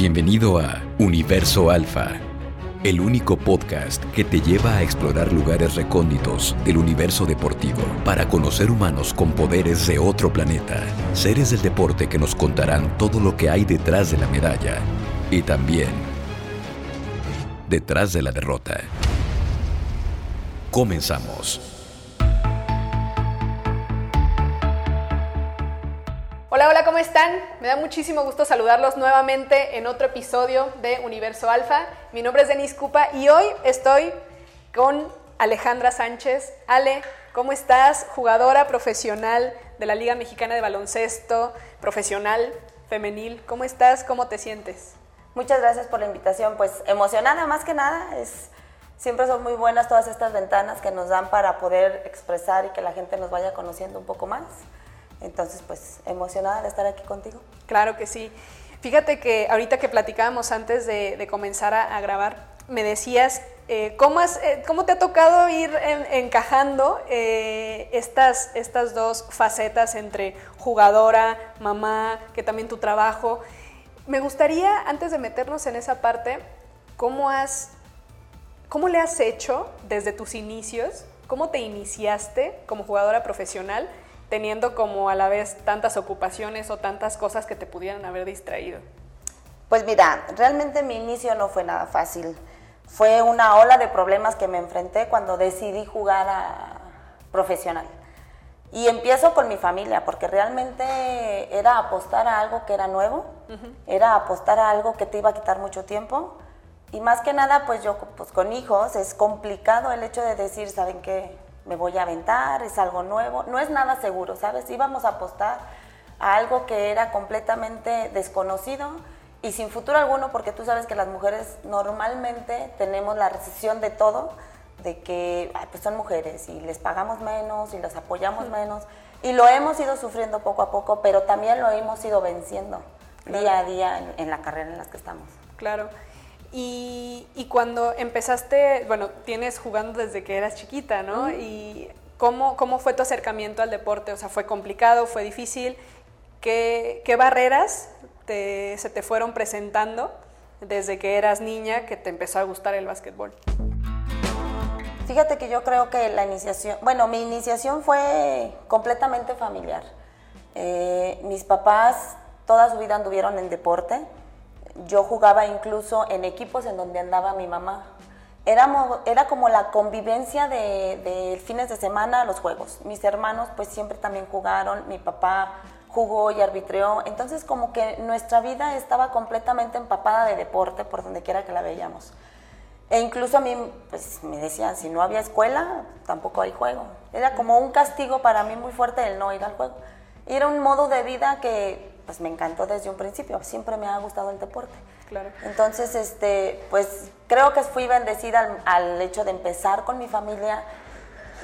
Bienvenido a Universo Alfa, el único podcast que te lleva a explorar lugares recónditos del universo deportivo para conocer humanos con poderes de otro planeta, seres del deporte que nos contarán todo lo que hay detrás de la medalla y también detrás de la derrota. Comenzamos. Me da muchísimo gusto saludarlos nuevamente en otro episodio de Universo Alfa. Mi nombre es Denise Cupa y hoy estoy con Alejandra Sánchez. Ale, ¿cómo estás? Jugadora profesional de la Liga Mexicana de Baloncesto, profesional, femenil. ¿Cómo estás? ¿Cómo te sientes? Muchas gracias por la invitación. Pues emocionada más que nada. Es, siempre son muy buenas todas estas ventanas que nos dan para poder expresar y que la gente nos vaya conociendo un poco más. Entonces, pues emocionada de estar aquí contigo. Claro que sí. Fíjate que ahorita que platicábamos antes de, comenzar a, grabar, me decías eh, ¿cómo, eh, ¿cómo, te ha tocado ir encajando eh, estas, estas dos facetas entre jugadora, mamá, que también tu trabajo. Me gustaría, antes de meternos en esa parte, ¿cómo, has, cómo le has hecho desde tus inicios? ¿Cómo te iniciaste como jugadora profesional? Teniendo como a la vez tantas ocupaciones o tantas cosas que te pudieran haber distraído? Pues mira, realmente mi inicio no fue nada fácil. Fue una ola de problemas que me enfrenté cuando decidí jugar a profesional. Y empiezo con mi familia, porque realmente era apostar a algo que era nuevo, era apostar a algo que te iba a quitar mucho tiempo. Y más que nada, pues yo pues con hijos es complicado el hecho de decir, ¿saben qué? Me voy a aventar, es algo nuevo, no es nada seguro, ¿sabes? Íbamos a apostar a algo que era completamente desconocido y sin futuro alguno, porque tú sabes que las mujeres normalmente tenemos la recesión de todo, de que pues son mujeres y les pagamos menos y las apoyamos menos, y lo hemos ido sufriendo poco a poco, pero también lo hemos ido venciendo día a día en, en la carrera en la que estamos. Claro. Y, cuando empezaste, bueno, tienes jugando desde que eras chiquita, ¿no? Y ¿cómo, ¿cómo fue tu acercamiento al deporte? O sea, ¿fue complicado, fue difícil? ¿Qué, qué barreras se te fueron presentando desde que eras niña que te empezó a gustar el básquetbol? Fíjate que yo creo que la iniciación, bueno, mi iniciación fue completamente familiar. Eh, mis papás toda su vida anduvieron en deporte yo jugaba incluso en equipos en donde andaba mi mamá. Éramos, era como la convivencia de, fines de semana, los juegos. Mis hermanos pues siempre también jugaron, mi papá jugó y arbitreó, entonces como que nuestra vida estaba completamente empapada de deporte por donde quiera que la veíamos. E incluso a mí pues me decían, si no había escuela, tampoco hay juego. Era como un castigo para mí muy fuerte el no ir al juego. Era un modo de vida que pues me encantó desde un principio, siempre me ha gustado el deporte. Claro. Entonces, este, pues creo que fui bendecida al, hecho de empezar con mi familia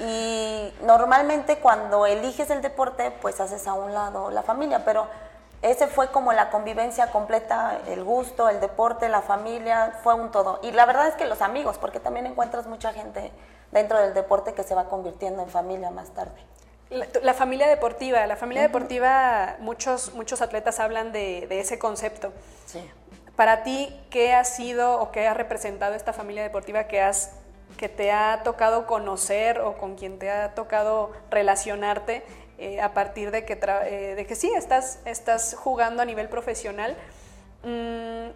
y normalmente cuando eliges el deporte, pues haces a un lado la familia, pero ese fue como la convivencia completa, el gusto, el deporte, la familia, fue un todo. Y la verdad es que los amigos, porque también encuentras mucha gente dentro del deporte que se va convirtiendo en familia más tarde. La, familia deportiva, la familia deportiva, muchos, muchos atletas hablan de, ese concepto. Sí. Para ti, ¿qué ha sido o qué ha representado esta familia deportiva que has que te ha tocado conocer o con quien te ha tocado relacionarte eh, a partir de que, eh, de que sí, estás, estás jugando a nivel profesional? Mm,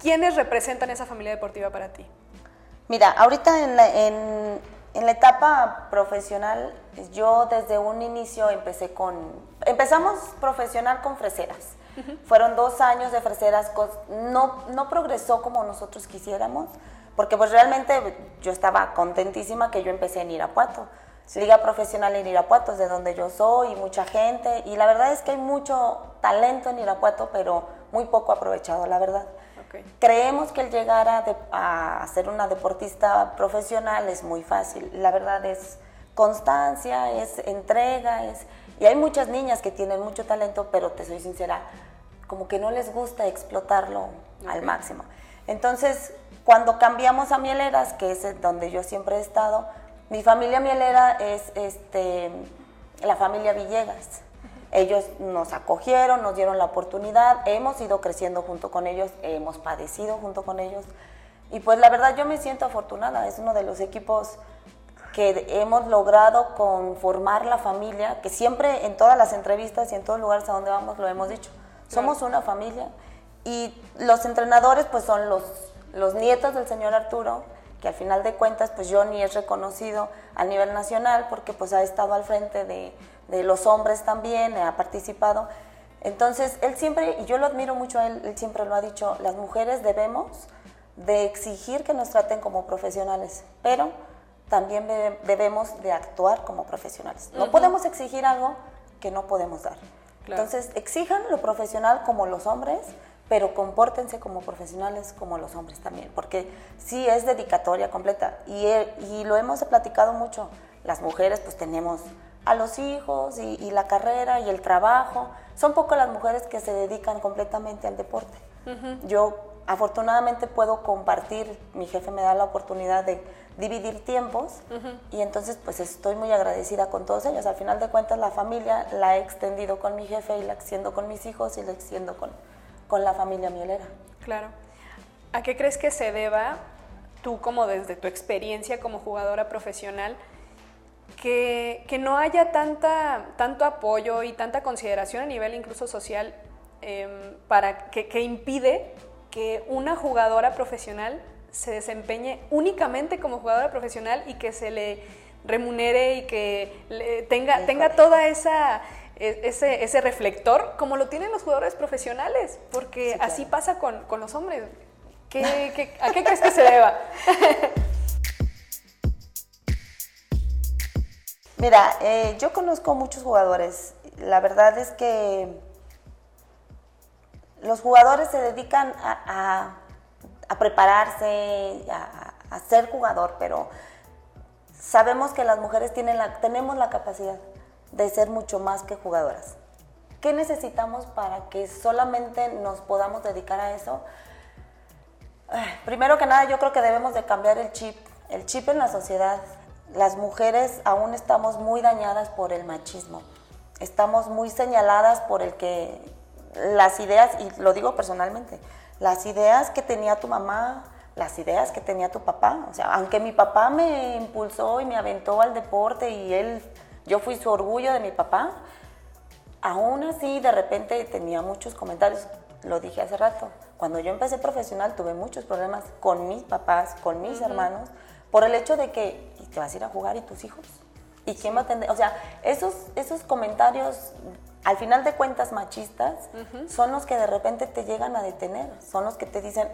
¿Quiénes representan esa familia deportiva para ti? Mira, ahorita en, en en la etapa profesional, yo desde un inicio empecé con, empezamos profesional con freseras. Fueron dos años de freseras, no, no progresó como nosotros quisiéramos, porque pues realmente yo estaba contentísima que yo empecé en Irapuato. Liga profesional en Irapuato es de donde yo soy y mucha gente, y la verdad es que hay mucho talento en Irapuato, pero muy poco aprovechado, la verdad. Creemos que el llegar a, ser una deportista profesional es muy fácil. La verdad es constancia, es entrega, es... Y hay muchas niñas que tienen mucho talento, pero te soy sincera, como que no les gusta explotarlo al máximo. Entonces, cuando cambiamos a Mieleras, que es donde yo siempre he estado, mi familia mielera es este, la familia Villegas. Ellos nos acogieron, nos dieron la oportunidad, hemos ido creciendo junto con ellos, hemos padecido junto con ellos. Y pues la verdad yo me siento afortunada, es uno de los equipos que hemos logrado conformar la familia, que siempre en todas las entrevistas y en todos los lugares a donde vamos lo hemos dicho. Somos una familia y los entrenadores pues son los, los nietos del señor Arturo, que al final de cuentas pues Johnny es reconocido a nivel nacional porque pues ha estado al frente de, de los hombres también, ha participado. Entonces, él siempre, y yo lo admiro mucho a él, él siempre lo ha dicho, las mujeres debemos de exigir que nos traten como profesionales, pero también debemos de actuar como profesionales. No podemos exigir algo que no podemos dar. Entonces, exijan lo profesional como los hombres, pero compórtense como profesionales como los hombres también, porque sí es dedicatoria completa. Y, y lo hemos platicado mucho. Las mujeres pues tenemos a los hijos y, la carrera y el trabajo. Son pocas las mujeres que se dedican completamente al deporte. Yo afortunadamente puedo compartir, mi jefe me da la oportunidad de dividir tiempos y entonces pues estoy muy agradecida con todos ellos. Al final de cuentas la familia la he extendido con mi jefe y la extiendo con mis hijos y la extiendo con, con la familia mielera. Claro. ¿A qué crees que se deba tú como desde tu experiencia como jugadora profesional que, que no haya tanta, tanto apoyo y tanta consideración a nivel incluso social em, para que, que impide que una jugadora profesional se desempeñe únicamente como jugadora profesional y que se le remunere y que tenga, tenga toda esa e, ese, ese, reflector como lo tienen los jugadores profesionales, porque así pasa con, con, los hombres. ¿Qué, qué, a qué crees que se deba? Mira, eh, yo conozco muchos jugadores. La verdad es que los jugadores se dedican a, prepararse, a, ser jugador, pero sabemos que las mujeres tienen la, tenemos la capacidad de ser mucho más que jugadoras. ¿Qué necesitamos para que solamente nos podamos dedicar a eso? Primero que nada, yo creo que debemos de cambiar el chip, el chip en la sociedad. Las mujeres aún estamos muy dañadas por el machismo. Estamos muy señaladas por el que las ideas, y lo digo personalmente, las ideas que tenía tu mamá, las ideas que tenía tu papá. O sea, aunque mi papá me impulsó y me aventó al deporte y él, yo fui su orgullo de mi papá, aún así de repente tenía muchos comentarios. Lo dije hace rato. Cuando yo empecé profesional tuve muchos problemas con mis papás, con mis hermanos, por el hecho de que te vas a ir a jugar y tus hijos. ¿Y quién va a atender? O sea, esos, esos comentarios al final de cuentas machistas, son los que de repente te llegan a detener, son los que te dicen,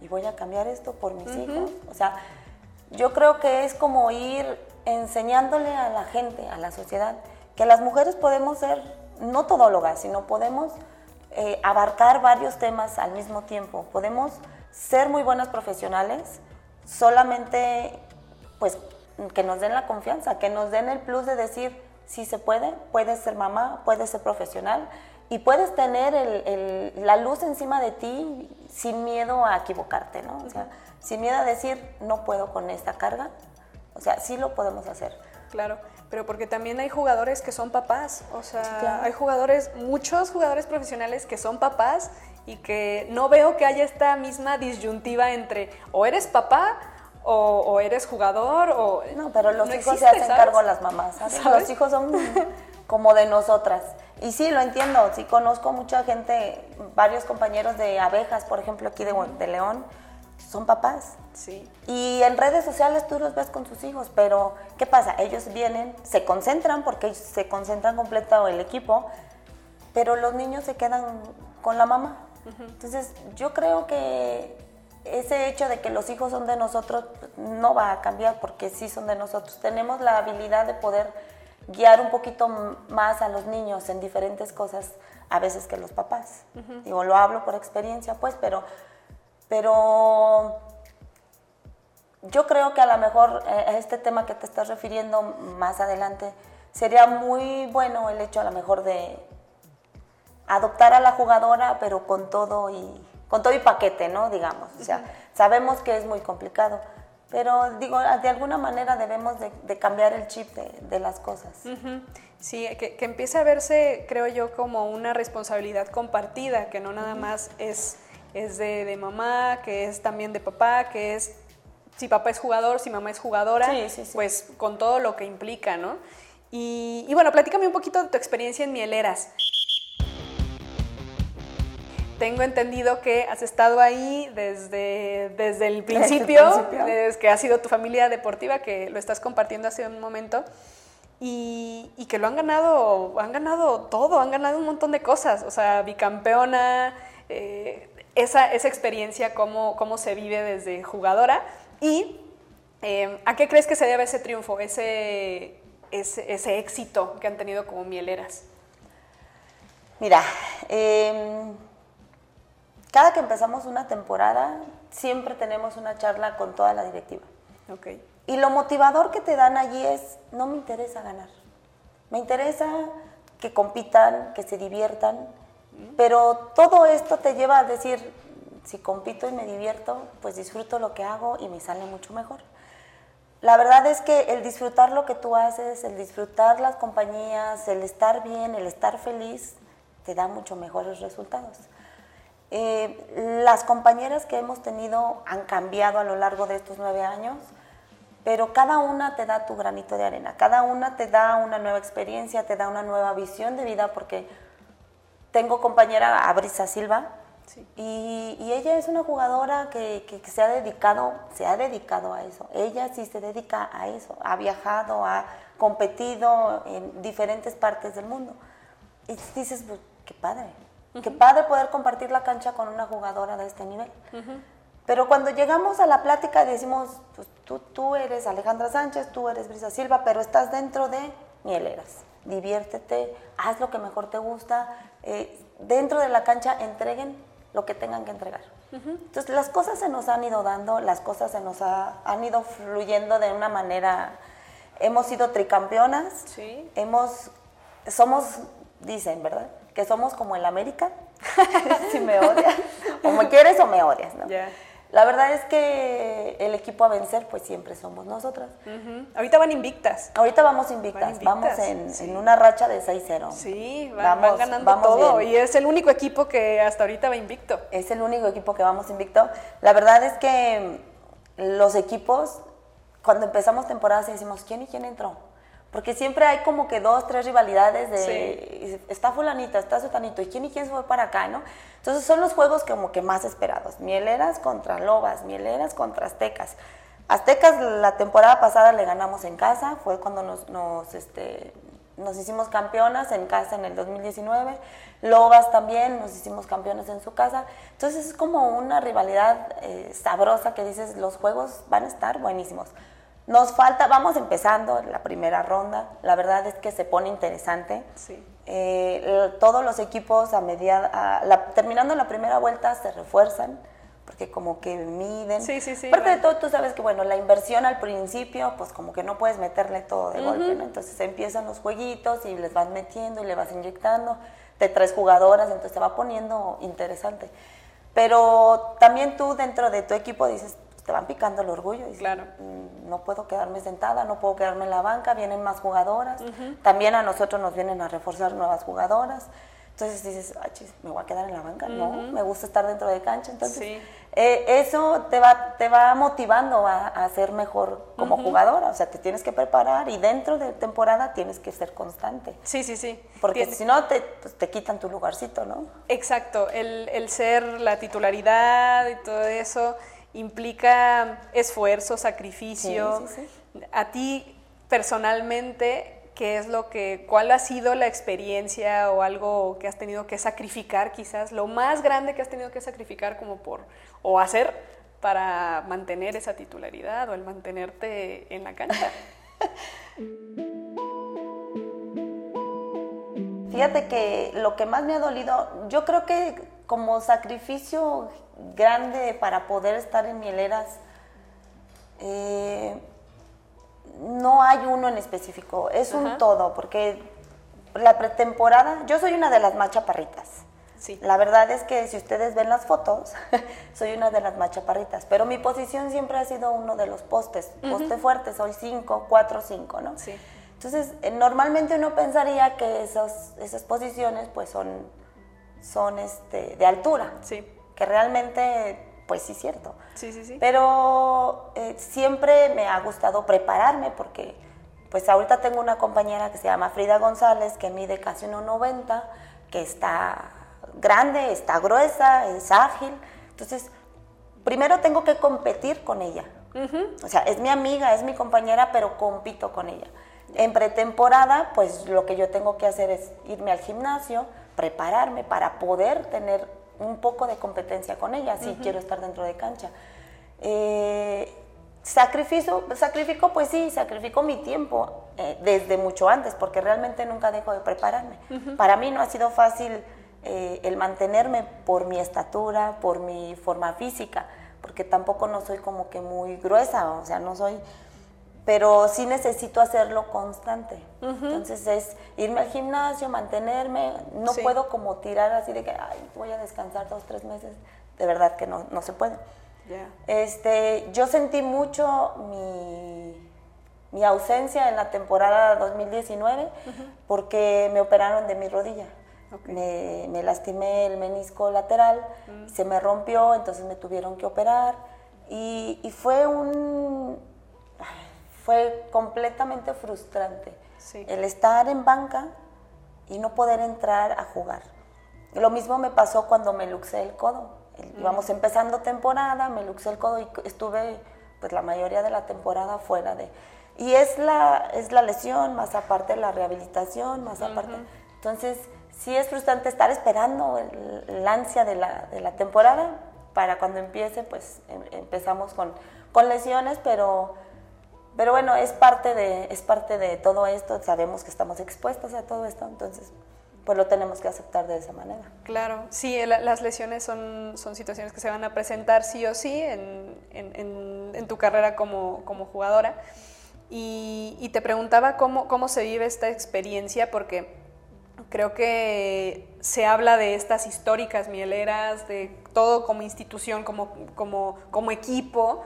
y voy a cambiar esto por mis hijos. O sea, yo creo que es como ir enseñándole a la gente, a la sociedad, que las mujeres podemos ser no todólogas, sino podemos eh, abarcar varios temas al mismo tiempo. Podemos ser muy buenas profesionales, solamente pues que nos den la confianza, que nos den el plus de decir, sí se puede, puedes ser mamá, puedes ser profesional y puedes tener la luz encima de ti sin miedo a equivocarte, ¿no? O sea, sin miedo a decir, no puedo con esta carga. O sea, sí lo podemos hacer. Claro, pero porque también hay jugadores que son papás, o sea, hay jugadores, muchos jugadores profesionales que son papás y que no veo que haya esta misma disyuntiva entre o eres papá o, eres jugador o... No, pero los hijos se hacen cargo las mamás, Los hijos son como de nosotras. Y sí, lo entiendo, sí conozco mucha gente, varios compañeros de abejas, por ejemplo, aquí de, de León, son papás. Sí. Y en redes sociales tú los ves con sus hijos, pero ¿qué pasa? Ellos vienen, se concentran porque se concentran completo el equipo, pero los niños se quedan con la mamá. Entonces, yo creo que ese hecho de que los hijos son de nosotros no va a cambiar porque sí son de nosotros. Tenemos la habilidad de poder guiar un poquito más a los niños en diferentes cosas a veces que los papás. Digo, lo hablo por experiencia, pues, pero, pero yo creo que a lo mejor eh, este tema que te estás refiriendo más adelante sería muy bueno el hecho a lo mejor de adoptar a la jugadora, pero con todo y con todo y paquete, ¿no? Digamos. O sea, sabemos que es muy complicado, Pero digo, de alguna manera debemos de, cambiar el chip de, las cosas. Sí, que, que, empiece a verse, creo yo, como una responsabilidad compartida, que no nada más es, es de, de, mamá, que es también de papá, que es si papá es jugador, si mamá es jugadora, pues con todo lo que implica, ¿no? Y, y bueno, platícame un poquito de tu experiencia en Mieleras tengo entendido que has estado ahí desde, desde el principio, desde, que ha sido tu familia deportiva, que lo estás compartiendo hace un momento, y, que lo han ganado, han ganado todo, han ganado un montón de cosas, o sea, bicampeona, eh, esa, esa, experiencia, cómo, cómo se vive desde jugadora, y eh, ¿a qué crees que se debe ese triunfo, ese, ese, ese éxito que han tenido como mieleras? Mira, eh, cada que empezamos una temporada, siempre tenemos una charla con toda la directiva. Okay. Y lo motivador que te dan allí es, no me interesa ganar. Me interesa que compitan, que se diviertan, mm. pero todo esto te lleva a decir, si compito y me divierto, pues disfruto lo que hago y me sale mucho mejor. La verdad es que el disfrutar lo que tú haces, el disfrutar las compañías, el estar bien, el estar feliz, te da mucho mejores resultados. Eh, las compañeras que hemos tenido han cambiado a lo largo de estos nueve años, pero cada una te da tu granito de arena, cada una te da una nueva experiencia, te da una nueva visión de vida, porque tengo compañera Abrisa Silva, y, ella es una jugadora que, que, se ha dedicado, se ha dedicado a eso. Ella sí se dedica a eso, ha viajado, ha competido en diferentes partes del mundo. Y dices, pues, qué padre, Qué padre poder compartir la cancha con una jugadora de este nivel. Pero cuando llegamos a la plática decimos, pues tú, tú eres Alejandra Sánchez, tú eres Brisa Silva, pero estás dentro de Mieleras. Diviértete, haz lo que mejor te gusta. Eh, dentro de la cancha entreguen lo que tengan que entregar. Entonces las cosas se nos han ido dando, las cosas se nos han ido fluyendo de una manera. Hemos sido tricampeonas, sí. hemos, somos, dicen, ¿verdad? Que somos como el América, si me odias, o me quieres o me odias, ¿no? La verdad es que el equipo a vencer, pues siempre somos nosotras. Ahorita van invictas. Ahorita vamos invictas. vamos en, una racha de 6-0. Sí, van, ganando todo. Y es el único equipo que hasta ahorita va invicto. Es el único equipo que vamos invicto. La verdad es que los equipos, cuando empezamos temporada, decimos, ¿quién y quién entró? Porque siempre hay como que dos, tres rivalidades de está fulanita, está sotanito, y quién y quién se fue para acá, ¿no? Entonces son los juegos como que más esperados. Mieleras contra Lobas, Mieleras contra Aztecas. Aztecas la temporada pasada le ganamos en casa, fue cuando nos, nos, este, nos hicimos campeonas en casa en el 2019. Lobas también nos hicimos campeones en su casa. Entonces es como una rivalidad eh, sabrosa que dices, los juegos van a estar buenísimos. Nos falta, vamos empezando la primera ronda, la verdad es que se pone interesante. Sí. Eh, todos los equipos a terminando la primera vuelta se refuerzan, porque como que miden. Sí, sí, sí. Aparte de todo, tú sabes que bueno, la inversión al principio, pues como que no puedes meterle todo de golpe, ¿no? Entonces empiezan los jueguitos y les vas metiendo y le vas inyectando, de tres jugadoras, entonces se va poniendo interesante. Pero también tú dentro de tu equipo dices, te van picando el orgullo. Y claro. Mm, no puedo quedarme sentada, no puedo quedarme en la banca, vienen más jugadoras. También a nosotros nos vienen a reforzar nuevas jugadoras. Entonces dices, me voy a quedar en la banca. No, me gusta estar dentro de cancha. Entonces, eh, eso te va, te va motivando a, ser mejor como jugadora. O sea, te tienes que preparar y dentro de temporada tienes que ser constante. Sí, sí, sí. Porque si no, te, pues, te quitan tu lugarcito, ¿no? Exacto. El, el ser la titularidad y todo eso implica esfuerzo, sacrificio. A ti personalmente, ¿qué es lo que, cuál ha sido la experiencia o algo que has tenido que sacrificar quizás, lo más grande que has tenido que sacrificar como por, o hacer para mantener esa titularidad o el mantenerte en la cancha? Fíjate que lo que más me ha dolido, yo creo que como sacrificio grande para poder estar en Mieleras, eh, no hay uno en específico, es un todo, porque la pretemporada, yo soy una de las más chaparritas. Sí. La verdad es que si ustedes ven las fotos, soy una de las más chaparritas, pero mi posición siempre ha sido uno de los postes, poste fuerte, soy 5, 4, 5, ¿no? Sí. Entonces, eh, normalmente uno pensaría que esas, esas posiciones pues son, son este, de altura, Sí. Que realmente pues sí es cierto. Sí, sí, sí. Pero eh, siempre me ha gustado prepararme porque pues ahorita tengo una compañera que se llama Frida González que mide casi 1,90, que está grande, está gruesa, es ágil. Entonces, primero tengo que competir con ella. O sea, es mi amiga, es mi compañera, pero compito con ella. En pretemporada, pues lo que yo tengo que hacer es irme al gimnasio, prepararme para poder tener un poco de competencia con ella, si quiero estar dentro de cancha. Eh, sacrificio, sacrifico, pues sí, sacrifico mi tiempo eh, desde mucho antes, porque realmente nunca dejo de prepararme. Para mí no ha sido fácil eh, el mantenerme por mi estatura, por mi forma física, porque tampoco no soy como que muy gruesa, o sea, no soy pero sí necesito hacerlo constante. Entonces es irme al gimnasio, mantenerme, no Sí. puedo como tirar así de que Ay, voy a descansar dos, tres meses, de verdad que no, no se puede. Este, yo sentí mucho mi, mi ausencia en la temporada 2019 porque me operaron de mi rodilla. Me, me lastimé el menisco lateral, se me rompió, entonces me tuvieron que operar y, y fue un fue completamente frustrante Sí. el estar en banca y no poder entrar a jugar. Lo mismo me pasó cuando me luxé el codo. Íbamos empezando temporada, me luxé el codo y estuve pues la mayoría de la temporada fuera de... Y es la, es la lesión, más aparte la rehabilitación, más aparte... Entonces, sí es frustrante estar esperando el, el ansia de la, de la temporada para cuando empiece, pues em- empezamos con, con lesiones, pero... Pero bueno, es parte, de, es parte de todo esto, sabemos que estamos expuestos a todo esto, entonces pues lo tenemos que aceptar de esa manera. Claro, sí, la- las lesiones son, son situaciones que se van a presentar sí o sí en- en tu carrera como, como jugadora. Y, y te preguntaba cómo, cómo se vive esta experiencia, porque creo que se habla de estas históricas mieleras, de todo como institución, como, como, como equipo,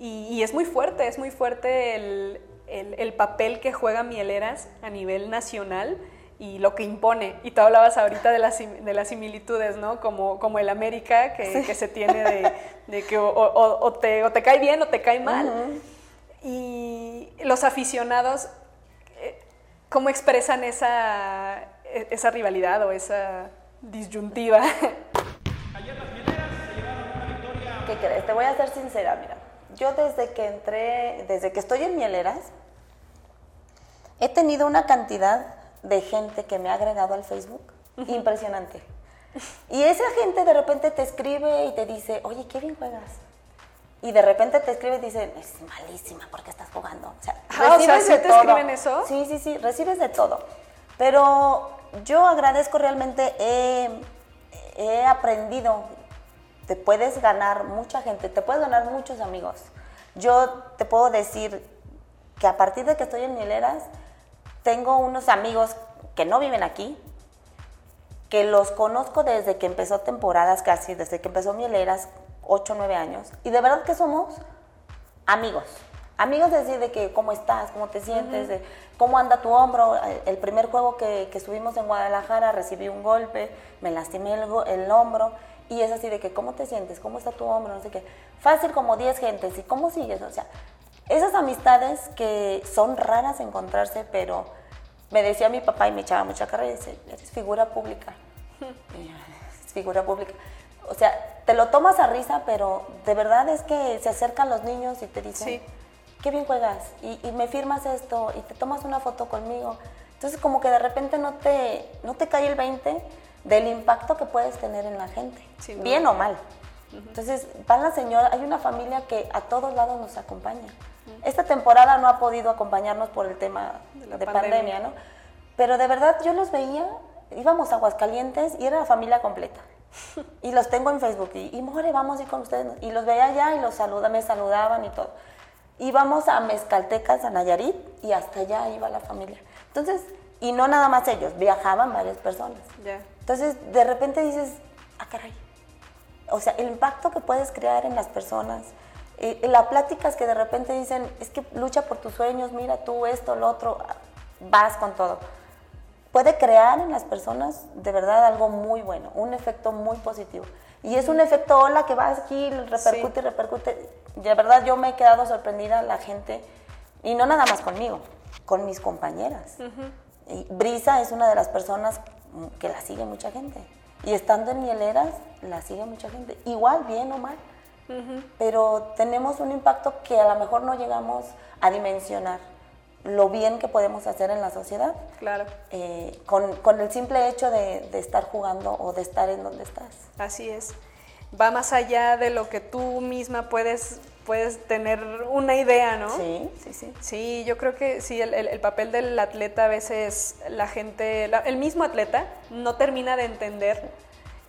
y, y es muy fuerte, es muy fuerte el, el- el papel que juega Mieleras a nivel nacional y lo que impone. Y tú hablabas ahorita de las, de las similitudes, ¿no? Como, como el América que, que se tiene de, de que o, o- o te, o te cae bien o te cae mal. Y los aficionados, eh, ¿cómo expresan esa, esa rivalidad o esa disyuntiva? ¿Qué crees? Te voy a ser sincera, mira. Yo desde que entré, desde que estoy en Mieleras, he tenido una cantidad de gente que me ha agregado al Facebook impresionante. Y esa gente de repente te escribe y te dice, oye, qué bien juegas. Y de repente te escribe y dice, es malísima porque estás jugando. O sea, Ah, o sea, recibes ¿sí de te todo. escriben eso? Sí, sí, sí, recibes de todo. Pero yo agradezco realmente, he, aprendido, te puedes ganar mucha gente, te puedes ganar muchos amigos. Yo te puedo decir que a partir de que estoy en Mieleras, tengo unos amigos que no viven aquí, que los conozco desde que empezó temporadas casi, desde que empezó Mieleras, 8 o 9 años, y de verdad que somos amigos. Amigos de decir de que cómo estás, cómo te sientes, de cómo anda tu hombro. Eh, El primer juego que, que estuvimos en Guadalajara recibí un golpe, me lastimé el, el hombro y es así de que cómo te sientes, cómo está tu hombro, no sé qué. Fácil como 10 gentes y cómo sigues, o sea, esas amistades que son raras encontrarse, pero me decía mi papá y me echaba mucha carrera y dice, eres figura pública. "Es figura pública. O sea, te lo tomas a risa, pero de verdad es que se acercan los niños y te dicen, Sí. Qué bien juegas, y, y me firmas esto, y te tomas una foto conmigo. Entonces como que de repente no te, no te cae el 20 del impacto que puedes tener en la gente, duda. bien o mal. Entonces van la señora, hay una familia que a todos lados nos acompaña. Esta temporada no ha podido acompañarnos por el tema De de, la pandemia. pandemia. ¿no? Pero de verdad yo los veía, íbamos a Aguascalientes y era la familia completa. Y los tengo en Facebook y, y more, vamos a ir con ustedes. Y los veía allá y los saluda, me saludaban y todo. Íbamos a Mezcaltecas, a Nayarit y hasta allá iba la familia. Entonces, y no nada más ellos, viajaban varias personas. Ya. Entonces, de repente dices, ah, caray. O sea, el impacto que puedes crear en las personas, eh, la pláticas que de repente dicen, es que lucha por tus sueños, mira tú esto, lo otro, vas con todo. Puede crear en las personas de verdad algo muy bueno, un efecto muy positivo. Y es un efecto ola que va aquí, repercute y repercute. De verdad yo me he quedado sorprendida la gente, y no nada más conmigo, con mis compañeras. y Brisa es una de las personas que la sigue mucha gente. Y estando en Mieleras, la sigue mucha gente. Igual, bien o mal. Pero tenemos un impacto que a lo mejor no llegamos a dimensionar lo bien que podemos hacer en la sociedad. Claro. Eh, con, con, el simple hecho de, de, estar jugando o de estar en donde estás. Así es. Va más allá de lo que tú misma puedes, puedes tener una idea, ¿no? Sí, sí, sí. Sí, yo creo que sí, el, el, el papel del atleta a veces la gente, la, el mismo atleta no termina de entender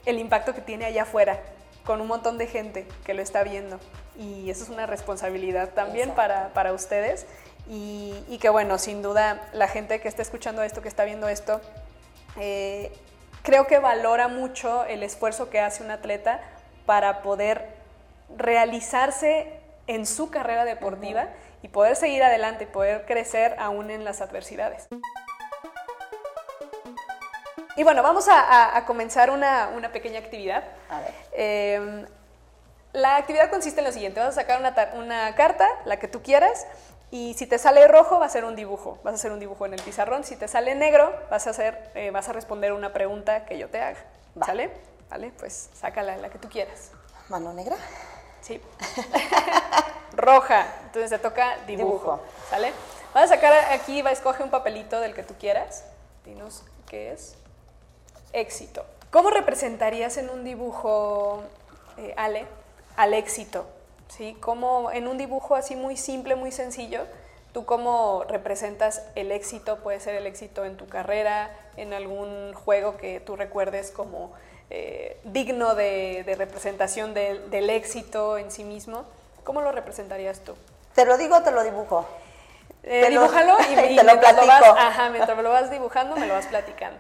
el impacto que tiene allá afuera con un montón de gente que lo está viendo. Y eso es una responsabilidad también para, para, ustedes. Y, y, que bueno, sin duda la gente que está escuchando esto, que está viendo esto, eh, creo que valora mucho el esfuerzo que hace un atleta para poder realizarse en su carrera deportiva uh -huh. y poder seguir adelante y poder crecer aún en las adversidades. Y bueno, vamos a, a, a comenzar una, una, pequeña actividad. A ver. Eh, la actividad consiste en lo siguiente, vas a sacar una, una, carta, la que tú quieras, y si te sale rojo va a ser un dibujo, vas a hacer un dibujo en el pizarrón, si te sale negro vas a, hacer, eh, vas a responder una pregunta que yo te haga, Va. ¿sale? Vale, pues sácala, la que tú quieras. ¿Mano negra? Sí. Roja, entonces te toca dibujo, dibujo. ¿sale? Vas a sacar aquí, va a escoger un papelito del que tú quieras, dinos qué es éxito. ¿Cómo representarías en un dibujo, eh, Ale, al éxito? ¿Sí? Como en un dibujo así muy simple, muy sencillo, tú cómo representas el éxito? Puede ser el éxito en tu carrera, en algún juego que tú recuerdes como eh, digno de, de representación de, del éxito en sí mismo. ¿Cómo lo representarías tú? ¿Te lo digo o te lo dibujo? Eh, dibújalo y, y te lo vas, ajá, mientras lo vas dibujando me lo vas platicando.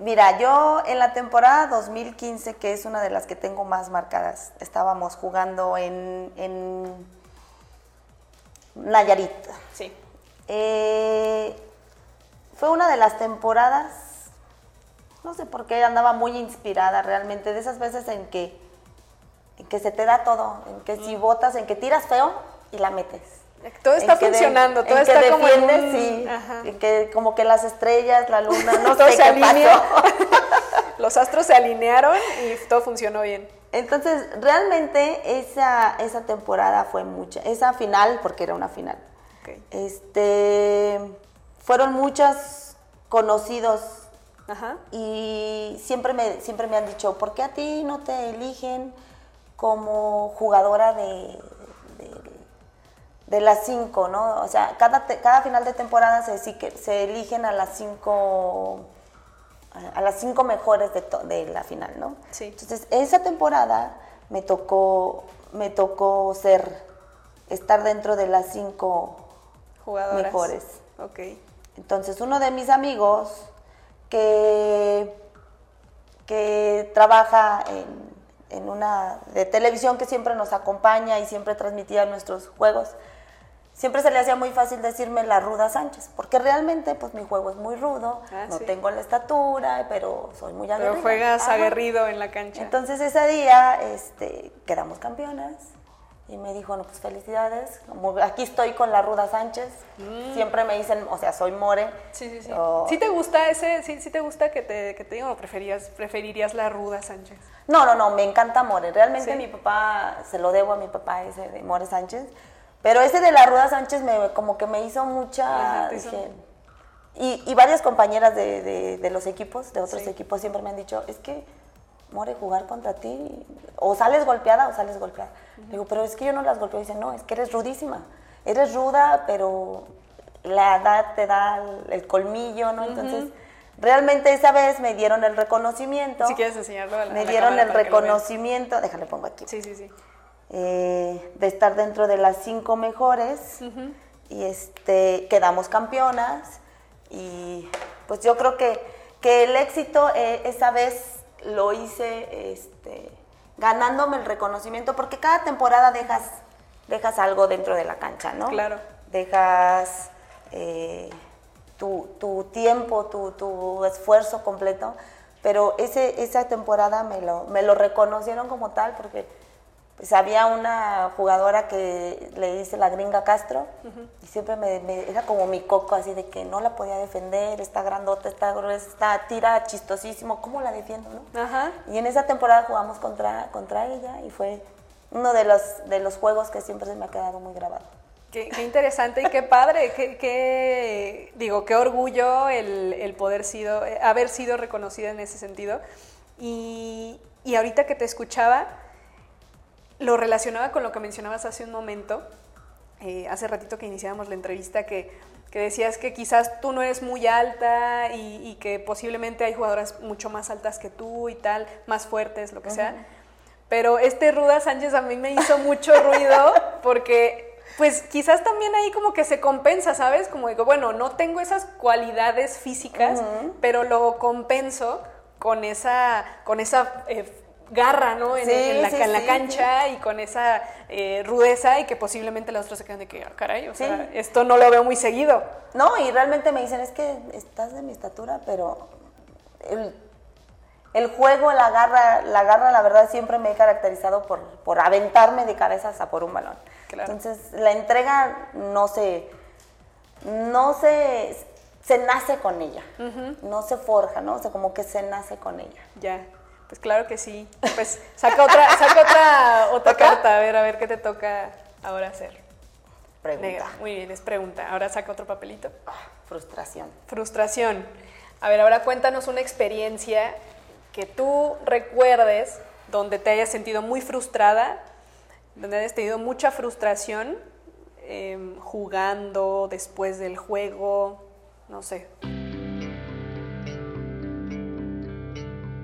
Mira, yo en la temporada 2015, que es una de las que tengo más marcadas, estábamos jugando en, en Nayarit. Sí. Eh, fue una de las temporadas, no sé por qué, andaba muy inspirada realmente, de esas veces en que, en que se te da todo, en que si votas, en que tiras feo y la metes. Todo está funcionando, de, todo está que como un... sí, en que como que las estrellas, la luna, no todo sé se qué pasó. Los astros se alinearon y todo funcionó bien. Entonces, realmente esa, esa temporada fue mucha, esa final, porque era una final. Okay. Este, fueron muchos conocidos Ajá. y siempre me, siempre me han dicho, ¿por qué a ti no te eligen como jugadora de, de las cinco, ¿no? O sea, cada, te, cada final de temporada se, se, eligen a las cinco a las cinco mejores de, to, de la final, ¿no? Sí. Entonces, esa temporada me tocó, me tocó ser, estar dentro de las cinco Jugadoras. mejores. Ok. Entonces, uno de mis amigos que, que trabaja en, en una de televisión que siempre nos acompaña y siempre transmitía nuestros juegos, siempre se le hacía muy fácil decirme la ruda Sánchez, porque realmente pues mi juego es muy rudo, ah, no sí. tengo la estatura, pero soy muy aguerrido. Pero juegas Ajá. aguerrido en la cancha. Entonces ese día este, quedamos campeonas y me dijo, no, pues felicidades, como aquí estoy con la ruda Sánchez, mm. siempre me dicen, o sea, soy more. Sí, sí, sí. O... ¿Sí te gusta ese, sí, sí te gusta que te, que te digan o preferías, preferirías la ruda Sánchez? No, no, no, me encanta More, realmente ¿Sí? mi papá, se lo debo a mi papá ese de More Sánchez, pero ese de la Ruda Sánchez me, como que me hizo mucha... Dije, y, y, varias compañeras de, de, de, los equipos, de otros sí. equipos, siempre me han dicho, es que, More, jugar contra ti, o sales golpeada o sales golpeada. Uh -huh. Digo, pero es que yo no las golpeo. Dicen, no, es que eres rudísima. Eres ruda, pero la edad te da el, el colmillo, ¿no? Uh -huh. Entonces, realmente esa vez me dieron el reconocimiento. Si quieres enseñarlo a la Me a la dieron el reconocimiento, déjale pongo aquí. Sí, sí, sí eh, de estar dentro de las cinco mejores uh -huh. y este, quedamos campeonas y pues yo creo que que el éxito eh, esa vez lo hice este, ganándome el reconocimiento, porque cada temporada dejas, dejas algo dentro de la cancha, ¿no? Claro. Dejas eh, tu, tu, tiempo, tu, tu, esfuerzo completo, pero ese, esa temporada me lo, me lo reconocieron como tal, porque pues había una jugadora que le dice la gringa Castro y siempre me, era como mi coco así de que no la podía defender, está grandota, está gruesa, está tira chistosísimo, ¿cómo la defiendo, no? Ajá. Y en esa temporada jugamos contra, contra ella y fue uno de los, de los juegos que siempre se me ha quedado muy grabado. Qué, interesante y qué padre, qué, digo, qué orgullo el, el, poder sido, haber sido reconocida en ese sentido. Y, y ahorita que te escuchaba, lo relacionaba con lo que mencionabas hace un momento, eh, hace ratito que iniciábamos la entrevista, que, que, decías que quizás tú no eres muy alta y, que posiblemente hay jugadoras mucho más altas que tú y tal, más fuertes, lo que sea. Pero este Ruda Sánchez a mí me hizo mucho ruido porque pues quizás también ahí como que se compensa, ¿sabes? Como digo, bueno, no tengo esas cualidades físicas, pero lo compenso con esa, con esa eh, garra, ¿no? En, la, cancha y con esa eh, rudeza y que posiblemente los otros se quedan de que, ah, caray, o sea, esto no lo veo muy seguido. No, y realmente me dicen, es que estás de mi estatura, pero el, juego, la garra, la garra, la verdad, siempre me he caracterizado por, por aventarme de cabezas a por un balón. Entonces, la entrega no se, no se, se nace con ella, no se forja, ¿no? O sea, como que se nace con ella. Ya. Pues claro que sí. Pues saca otra, saca otra, otra carta, a ver, a ver qué te toca ahora hacer. Pregunta. Muy bien, es pregunta. Ahora saca otro papelito. Ah, frustración. Frustración. A ver, ahora cuéntanos una experiencia que tú recuerdes donde te hayas sentido muy frustrada, donde hayas tenido mucha frustración em, jugando después del juego, no sé.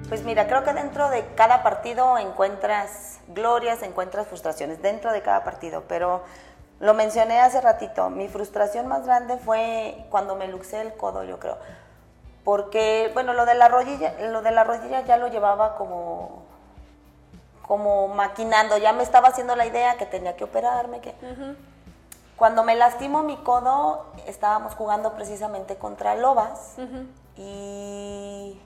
Pues mira, creo que dentro de cada partido encuentras glorias, encuentras frustraciones, dentro de cada partido, pero lo mencioné hace ratito, mi frustración más grande fue cuando me luxé el codo, yo creo. Porque, bueno, lo de la rodilla, lo de la rodilla ya lo llevaba como, como maquinando, ya me estaba haciendo la idea que tenía que operarme, que... Cuando me lastimó mi codo, estábamos jugando precisamente contra Lobas y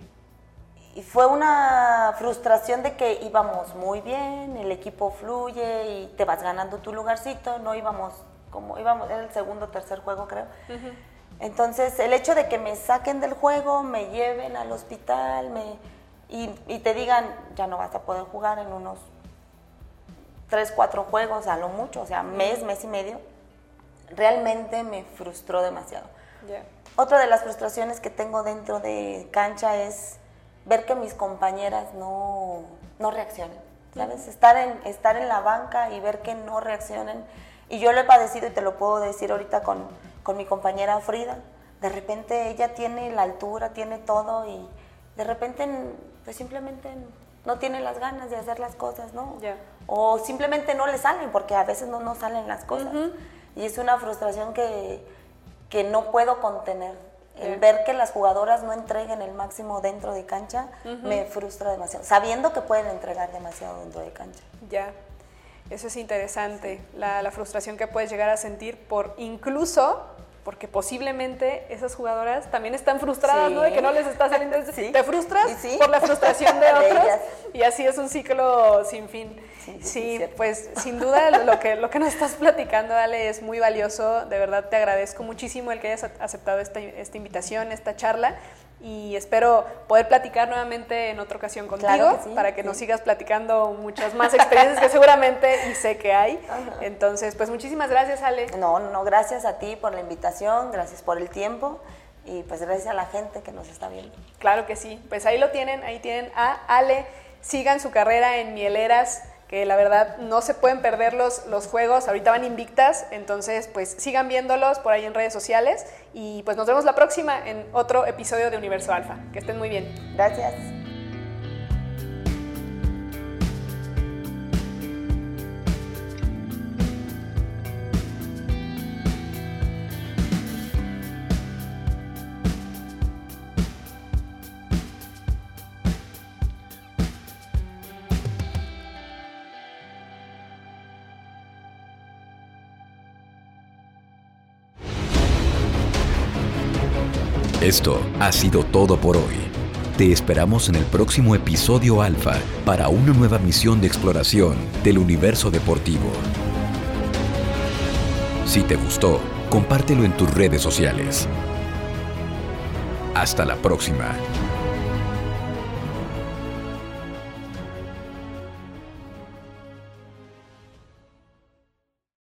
y fue una frustración de que íbamos muy bien, el equipo fluye y te vas ganando tu lugarcito, no íbamos como íbamos, era el segundo o tercer juego creo. Entonces el hecho de que me saquen del juego, me lleven al hospital me, y, te digan, ya no vas a poder jugar en unos tres, cuatro juegos a lo mucho, o sea, mes, mes y medio, realmente me frustró demasiado. Otra de las frustraciones que tengo dentro de cancha es ver que mis compañeras no, no reaccionen, ¿sabes? Estar en, estar en la banca y ver que no reaccionen. Y yo lo he padecido y te lo puedo decir ahorita con, con mi compañera Frida. De repente ella tiene la altura, tiene todo y de repente pues simplemente no tiene las ganas de hacer las cosas, ¿no? O simplemente no le salen porque a veces no nos salen las cosas. Y es una frustración que, que no puedo contener el ver que las jugadoras no entreguen el máximo dentro de cancha me frustra demasiado, sabiendo que pueden entregar demasiado dentro de cancha. Ya, eso es interesante, la, la, frustración que puedes llegar a sentir por incluso porque posiblemente esas jugadoras también están frustradas, ¿no? De que no les está saliendo. Te frustras por la frustración de otros y así es un ciclo sin fin. Sí, pues sin duda lo que, lo que nos estás platicando, Ale, es muy valioso. De verdad te agradezco muchísimo el que hayas aceptado esta, esta invitación, esta charla y espero poder platicar nuevamente en otra ocasión contigo para que nos sigas platicando muchas más experiencias que seguramente y sé que hay. Entonces, pues muchísimas gracias, Ale. No, no, gracias a ti por la invitación, gracias por el tiempo y pues gracias a la gente que nos está viendo. Claro que sí, pues ahí lo tienen, ahí tienen a Ale. Sigan su carrera en Mieleras que la verdad no se pueden perder los, los juegos, ahorita van invictas, entonces pues sigan viéndolos por ahí en redes sociales y pues nos vemos la próxima en otro episodio de Universo Alfa. Que estén muy bien. Gracias. Esto ha sido todo por hoy. Te esperamos en el próximo episodio Alfa para una nueva misión de exploración del universo deportivo. Si te gustó, compártelo en tus redes sociales. Hasta la próxima.